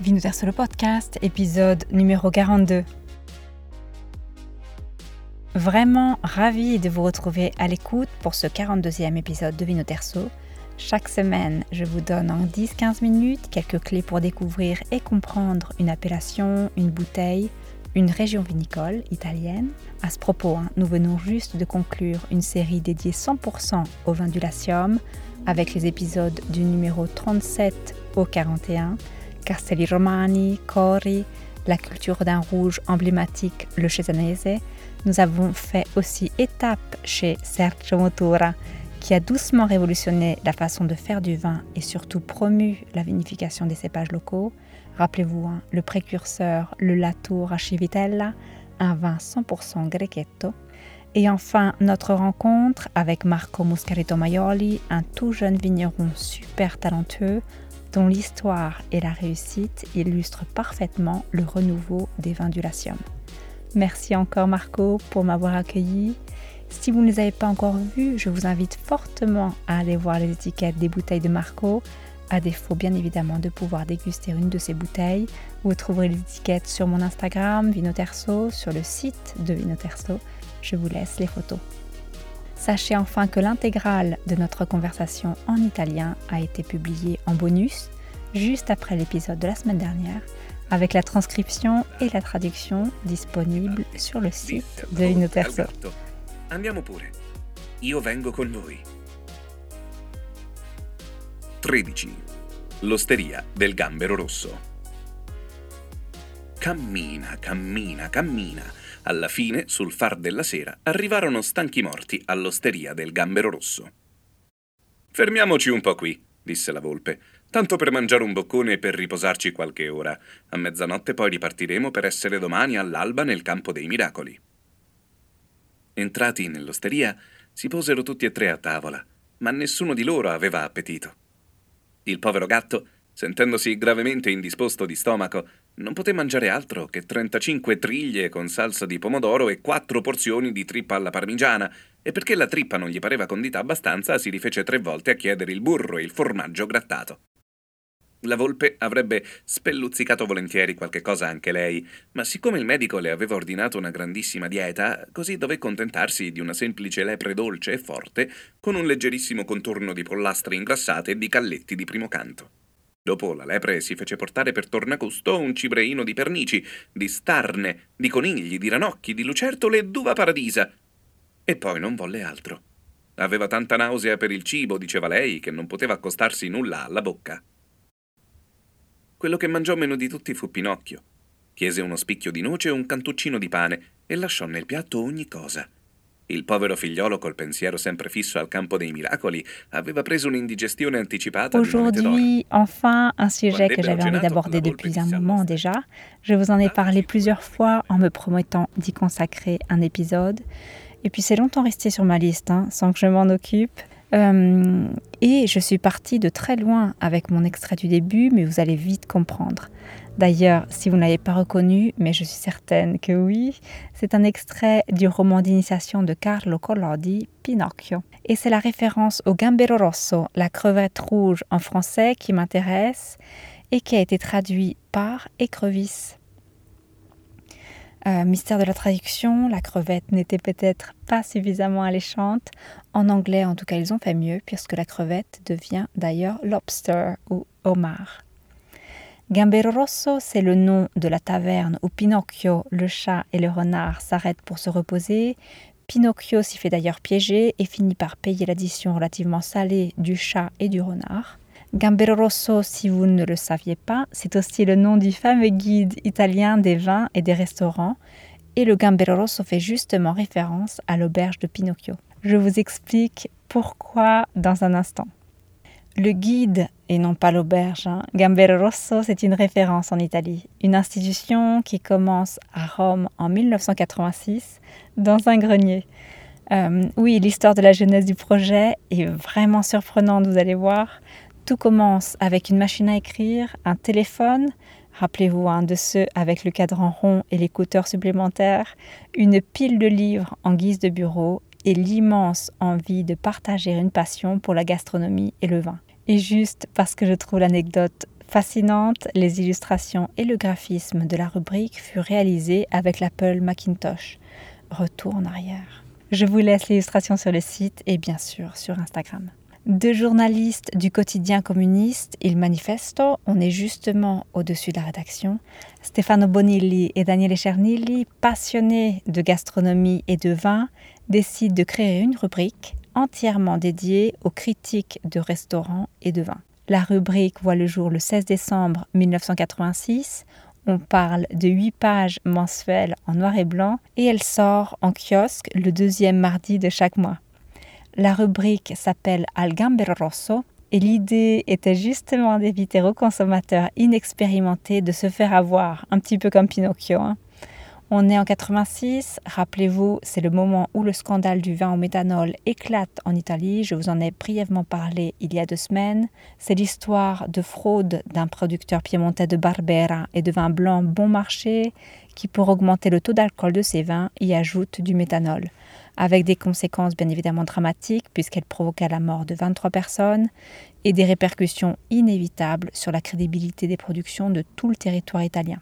Vinoter sur le podcast, épisode numéro 42. Vraiment ravi de vous retrouver à l'écoute pour ce 42e épisode de Vinoterso. Chaque semaine, je vous donne en 10-15 minutes quelques clés pour découvrir et comprendre une appellation, une bouteille, une région vinicole italienne. À ce propos, hein, nous venons juste de conclure une série dédiée 100% au vin du Latium avec les épisodes du numéro 37 au 41 Castelli Romani, Cori, la culture d'un rouge emblématique, le Cesanese. Nous avons fait aussi étape chez Sergio Motura, qui a doucement révolutionné la façon de faire du vin et surtout promu la vinification des cépages locaux. Rappelez-vous, hein, le précurseur, le Latour Archivitella, un vin 100% grechetto. Et enfin, notre rencontre avec Marco Muscarito Maioli, un tout jeune vigneron super talentueux, dont l'histoire et la réussite illustrent parfaitement le renouveau des vins du Latium. Merci encore Marco pour m'avoir accueilli. Si vous ne les avez pas encore vus, je vous invite fortement à aller voir les étiquettes des bouteilles de Marco, à défaut bien évidemment de pouvoir déguster une de ces bouteilles. Vous trouverez les étiquettes sur mon Instagram Vinoterso, sur le site de Vinoterso. Je vous laisse les photos. Sachez enfin que l'intégrale de notre conversation en italien a été publiée en bonus juste après l'épisode de la semaine dernière avec la transcription et la traduction disponibles sur le site de Vinoterso. Andiamo pure. Io vengo con voi. 13. L'osteria del gambero rosso. Cammina, cammina, cammina alla fine, sul far della sera, arrivarono stanchi morti all'osteria del Gambero Rosso. Fermiamoci un po' qui, disse la volpe, tanto per mangiare un boccone e per riposarci qualche ora. A mezzanotte poi ripartiremo per essere domani all'alba nel campo dei miracoli. Entrati nell'osteria, si posero tutti e tre a tavola, ma nessuno di loro aveva appetito. Il povero gatto sentendosi gravemente indisposto di stomaco, non poté mangiare altro che 35 triglie con salsa di pomodoro e quattro porzioni di trippa alla parmigiana, e perché la trippa non gli pareva condita abbastanza, si rifece tre volte a chiedere il burro e il formaggio grattato. La volpe avrebbe spelluzzicato volentieri qualche cosa anche lei, ma siccome il medico le aveva ordinato una grandissima dieta, così dové contentarsi di una semplice lepre dolce e forte, con un leggerissimo contorno di pollastre ingrassate e di calletti di primo canto. Dopo la lepre si fece portare per tornacusto un cibreino di pernici, di starne, di conigli, di ranocchi, di lucertole e d'uva paradisa. E poi non volle altro. Aveva tanta nausea per il cibo, diceva lei, che non poteva accostarsi nulla alla bocca. Quello che mangiò meno di tutti fu Pinocchio. Chiese uno spicchio di noce e un cantuccino di pane e lasciò nel piatto ogni cosa. Il povero figliolo, col pensiero sempre fisso al campo dei miracoli, aveva preso un'indigestione anticipata. Aujourd'hui, enfin, un sujet que j'avais envie d'aborder depuis un moment déjà. Je vous en ai parlé plusieurs fois en me promettant d'y consacrer un épisode. Et puis c'est longtemps resté sur ma liste, hein, sans que je m'en occupe. Euh, et je suis partie de très loin avec mon extrait du début, mais vous allez vite comprendre. D'ailleurs, si vous ne l'avez pas reconnu, mais je suis certaine que oui, c'est un extrait du roman d'initiation de Carlo Collodi, Pinocchio. Et c'est la référence au Gambero Rosso, la crevette rouge en français, qui m'intéresse et qui a été traduit par écrevisse. Euh, mystère de la traduction, la crevette n'était peut-être pas suffisamment alléchante. En anglais, en tout cas, ils ont fait mieux, puisque la crevette devient d'ailleurs lobster ou homard. Gambero Rosso, c'est le nom de la taverne où Pinocchio, le chat et le renard s'arrêtent pour se reposer. Pinocchio s'y fait d'ailleurs piéger et finit par payer l'addition relativement salée du chat et du renard. Gambero Rosso, si vous ne le saviez pas, c'est aussi le nom du fameux guide italien des vins et des restaurants, et le Gambero Rosso fait justement référence à l'auberge de Pinocchio. Je vous explique pourquoi dans un instant. Le guide, et non pas l'auberge, hein, Gambero Rosso, c'est une référence en Italie, une institution qui commence à Rome en 1986 dans un grenier. Euh, oui, l'histoire de la jeunesse du projet est vraiment surprenante, vous allez voir. Tout commence avec une machine à écrire, un téléphone, rappelez-vous un de ceux avec le cadran rond et l'écouteur supplémentaire, une pile de livres en guise de bureau et l'immense envie de partager une passion pour la gastronomie et le vin. Et juste parce que je trouve l'anecdote Fascinante, les illustrations et le graphisme de la rubrique furent réalisés avec l'Apple Macintosh. Retour en arrière. Je vous laisse l'illustration sur le site et bien sûr sur Instagram. Deux journalistes du quotidien communiste, Il Manifesto, on est justement au-dessus de la rédaction, Stefano Bonilli et Daniele Cernilli, passionnés de gastronomie et de vin, décident de créer une rubrique entièrement dédiée aux critiques de restaurants et de vin. La rubrique voit le jour le 16 décembre 1986. On parle de 8 pages mensuelles en noir et blanc et elle sort en kiosque le deuxième mardi de chaque mois. La rubrique s'appelle Al Rosso et l'idée était justement d'éviter aux consommateurs inexpérimentés de se faire avoir, un petit peu comme Pinocchio. Hein. On est en 86, rappelez-vous, c'est le moment où le scandale du vin au méthanol éclate en Italie. Je vous en ai brièvement parlé il y a deux semaines. C'est l'histoire de fraude d'un producteur piémontais de Barbera et de vin blanc bon marché qui, pour augmenter le taux d'alcool de ses vins, y ajoute du méthanol, avec des conséquences bien évidemment dramatiques puisqu'elle provoqua la mort de 23 personnes et des répercussions inévitables sur la crédibilité des productions de tout le territoire italien.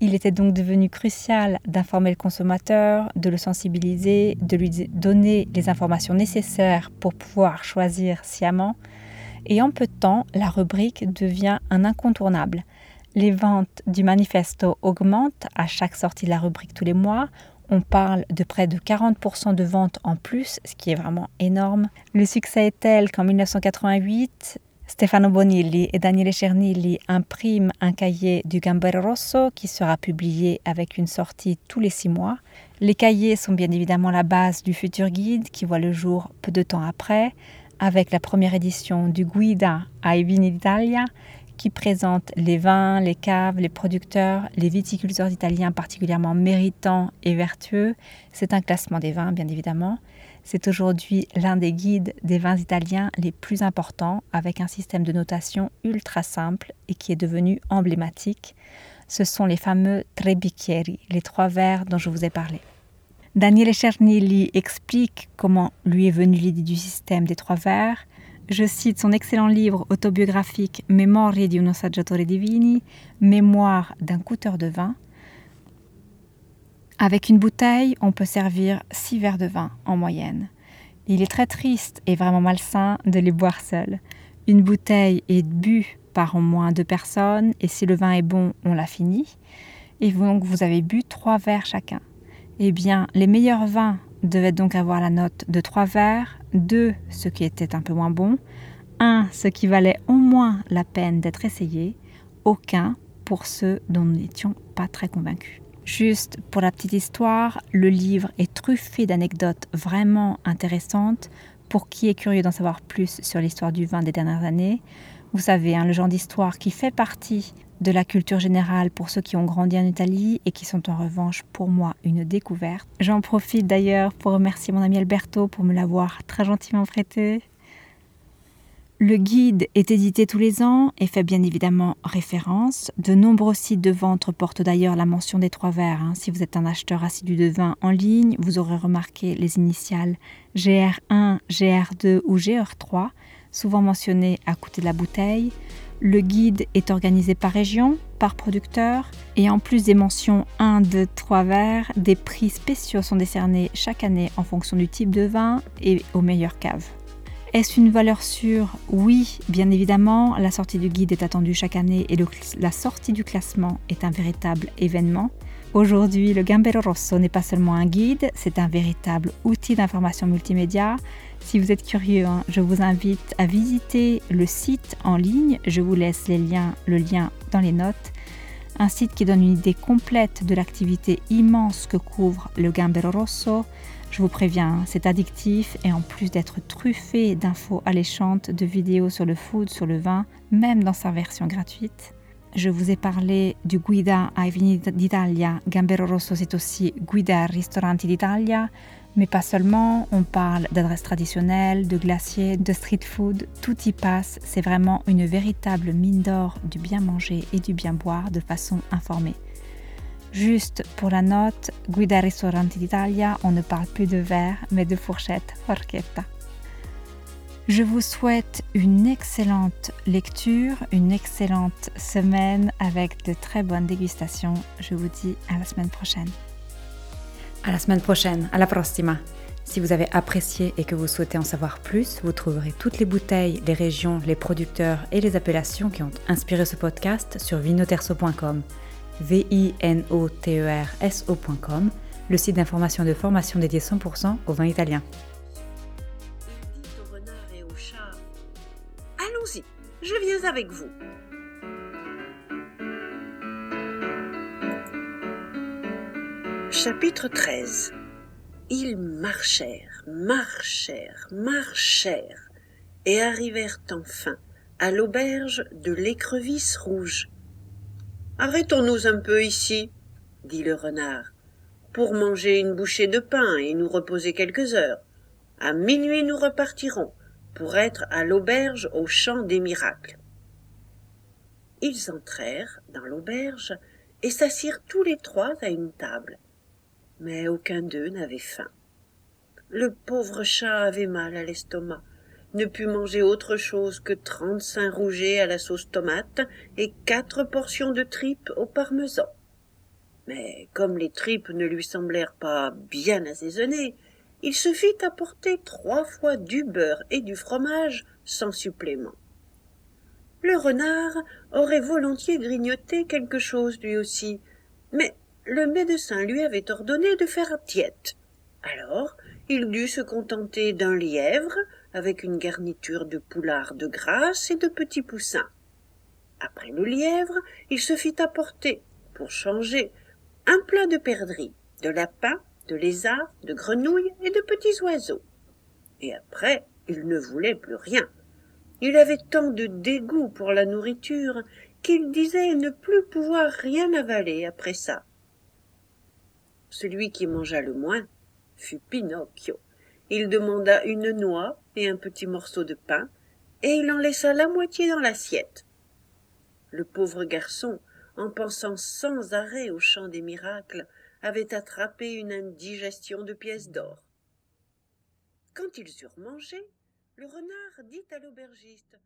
Il était donc devenu crucial d'informer le consommateur, de le sensibiliser, de lui donner les informations nécessaires pour pouvoir choisir sciemment. Et en peu de temps, la rubrique devient un incontournable. Les ventes du manifesto augmentent à chaque sortie de la rubrique tous les mois. On parle de près de 40% de ventes en plus, ce qui est vraiment énorme. Le succès est tel qu'en 1988, Stefano Bonilli et Daniele Cernilli impriment un cahier du Gambero Rosso qui sera publié avec une sortie tous les six mois. Les cahiers sont bien évidemment la base du futur guide qui voit le jour peu de temps après, avec la première édition du Guida ai Vini d'Italia qui présente les vins, les caves, les producteurs, les viticulteurs italiens particulièrement méritants et vertueux. C'est un classement des vins, bien évidemment. C'est aujourd'hui l'un des guides des vins italiens les plus importants avec un système de notation ultra simple et qui est devenu emblématique. Ce sont les fameux tre bicchieri, les trois verres dont je vous ai parlé. Daniele Cernilli explique comment lui est venue l'idée du système des trois verres. Je cite son excellent livre autobiographique Memorie di un assaggiatore di vini, Mémoire d'un coûteur de vin, avec une bouteille, on peut servir 6 verres de vin en moyenne. Il est très triste et vraiment malsain de les boire seuls. Une bouteille est bue par au moins deux personnes et si le vin est bon, on l'a fini. Et donc vous avez bu trois verres chacun. Eh bien, les meilleurs vins devaient donc avoir la note de trois verres, deux ce qui était un peu moins bon, un ce qui valait au moins la peine d'être essayé, aucun pour ceux dont nous n'étions pas très convaincus. Juste pour la petite histoire, le livre est truffé d'anecdotes vraiment intéressantes pour qui est curieux d'en savoir plus sur l'histoire du vin des dernières années. Vous savez, hein, le genre d'histoire qui fait partie de la culture générale pour ceux qui ont grandi en Italie et qui sont en revanche pour moi une découverte. J'en profite d'ailleurs pour remercier mon ami Alberto pour me l'avoir très gentiment prêté. Le guide est édité tous les ans et fait bien évidemment référence. De nombreux sites de vente portent d'ailleurs la mention des trois verres. Hein. Si vous êtes un acheteur assidu de vin en ligne, vous aurez remarqué les initiales GR1, GR2 ou GR3, souvent mentionnées à côté de la bouteille. Le guide est organisé par région, par producteur, et en plus des mentions 1, 2, 3 verres, des prix spéciaux sont décernés chaque année en fonction du type de vin et aux meilleures caves. Est-ce une valeur sûre? Oui, bien évidemment. La sortie du guide est attendue chaque année et la sortie du classement est un véritable événement. Aujourd'hui, le Gambero Rosso n'est pas seulement un guide, c'est un véritable outil d'information multimédia. Si vous êtes curieux, hein, je vous invite à visiter le site en ligne. Je vous laisse les liens, le lien dans les notes. Un site qui donne une idée complète de l'activité immense que couvre le Gambero Rosso. Je vous préviens, c'est addictif et en plus d'être truffé d'infos alléchantes, de vidéos sur le food, sur le vin, même dans sa version gratuite. Je vous ai parlé du Guida ai Vini d'Italia. Gambero Rosso, c'est aussi Guida Ristoranti d'Italia. Mais pas seulement, on parle d'adresses traditionnelles, de glaciers, de street food, tout y passe. C'est vraiment une véritable mine d'or du bien manger et du bien boire de façon informée. Juste pour la note, Guida Ristoranti d'Italia, on ne parle plus de verre, mais de fourchette, forchetta. Je vous souhaite une excellente lecture, une excellente semaine avec de très bonnes dégustations. Je vous dis à la semaine prochaine. À la semaine prochaine, à la prossima. Si vous avez apprécié et que vous souhaitez en savoir plus, vous trouverez toutes les bouteilles, les régions, les producteurs et les appellations qui ont inspiré ce podcast sur vinoterso.com. V-I-N-O-T-E-R-S-O.com, le site d'information de formation dédié 100% au vin italien. Je viens avec vous. Chapitre 13 Ils marchèrent, marchèrent, marchèrent, et arrivèrent enfin à l'auberge de l'écrevisse rouge. Arrêtons-nous un peu ici, dit le renard, pour manger une bouchée de pain et nous reposer quelques heures. À minuit nous repartirons pour être à l'auberge au champ des miracles. Ils entrèrent dans l'auberge et s'assirent tous les trois à une table. Mais aucun d'eux n'avait faim. Le pauvre chat avait mal à l'estomac, ne put manger autre chose que trente-cinq rougets à la sauce tomate et quatre portions de tripes au parmesan. Mais comme les tripes ne lui semblèrent pas bien assaisonnées, il se fit apporter trois fois du beurre et du fromage sans supplément. Le renard aurait volontiers grignoté quelque chose lui aussi, mais le médecin lui avait ordonné de faire diète. Alors il dut se contenter d'un lièvre avec une garniture de poularde de grasse et de petits poussins. Après le lièvre, il se fit apporter, pour changer, un plat de perdrix, de lapin de lézards, de grenouilles et de petits oiseaux. Et après, il ne voulait plus rien. Il avait tant de dégoût pour la nourriture qu'il disait ne plus pouvoir rien avaler après ça. Celui qui mangea le moins fut Pinocchio. Il demanda une noix et un petit morceau de pain, et il en laissa la moitié dans l'assiette. Le pauvre garçon, en pensant sans arrêt au chant des miracles, avait attrapé une indigestion de pièces d'or. Quand ils eurent mangé, le renard dit à l'aubergiste